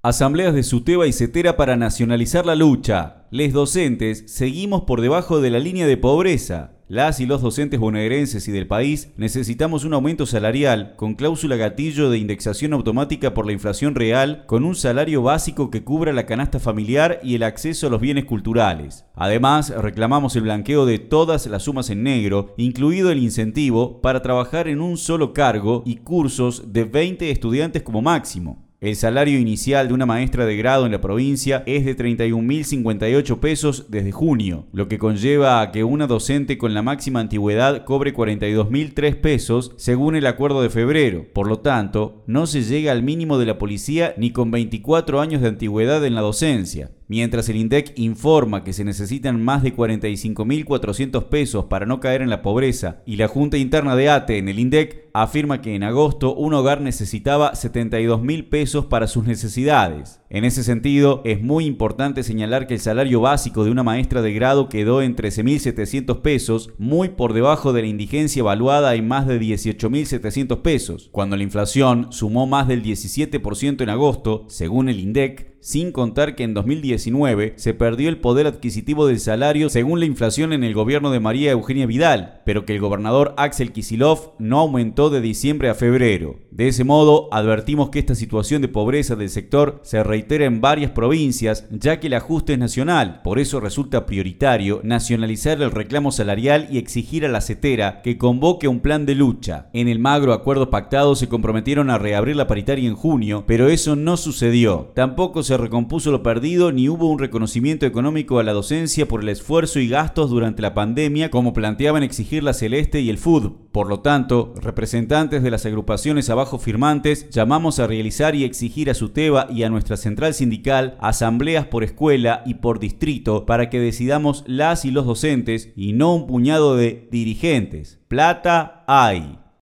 Asambleas de Suteba y Cetera para nacionalizar la lucha. Les docentes seguimos por debajo de la línea de pobreza. Las y los docentes bonaerenses y del país necesitamos un aumento salarial con cláusula gatillo de indexación automática por la inflación real con un salario básico que cubra la canasta familiar y el acceso a los bienes culturales. Además, reclamamos el blanqueo de todas las sumas en negro, incluido el incentivo para trabajar en un solo cargo y cursos de 20 estudiantes como máximo. El salario inicial de una maestra de grado en la provincia es de 31.058 pesos desde junio, lo que conlleva a que una docente con la máxima antigüedad cobre 42.003 pesos según el acuerdo de febrero. Por lo tanto, no se llega al mínimo de la policía ni con 24 años de antigüedad en la docencia. Mientras el INDEC informa que se necesitan más de 45.400 pesos para no caer en la pobreza y la Junta Interna de ATE en el INDEC afirma que en agosto un hogar necesitaba 72.000 pesos para sus necesidades. En ese sentido, es muy importante señalar que el salario básico de una maestra de grado quedó en 13.700 pesos, muy por debajo de la indigencia evaluada en más de 18.700 pesos, cuando la inflación sumó más del 17% en agosto, según el INDEC, sin contar que en 2019 se perdió el poder adquisitivo del salario según la inflación en el gobierno de María Eugenia Vidal, pero que el gobernador Axel Kisilov no aumentó de diciembre a febrero. De ese modo, advertimos que esta situación de pobreza del sector se en varias provincias, ya que el ajuste es nacional, por eso resulta prioritario nacionalizar el reclamo salarial y exigir a la CETERA que convoque un plan de lucha. En el magro acuerdo pactado se comprometieron a reabrir la paritaria en junio, pero eso no sucedió. Tampoco se recompuso lo perdido ni hubo un reconocimiento económico a la docencia por el esfuerzo y gastos durante la pandemia como planteaban exigir la Celeste y el FUD. Por lo tanto, representantes de las agrupaciones abajo firmantes llamamos a realizar y exigir a SUTEBA y a nuestra central sindical asambleas por escuela y por distrito para que decidamos las y los docentes y no un puñado de dirigentes. Plata hay.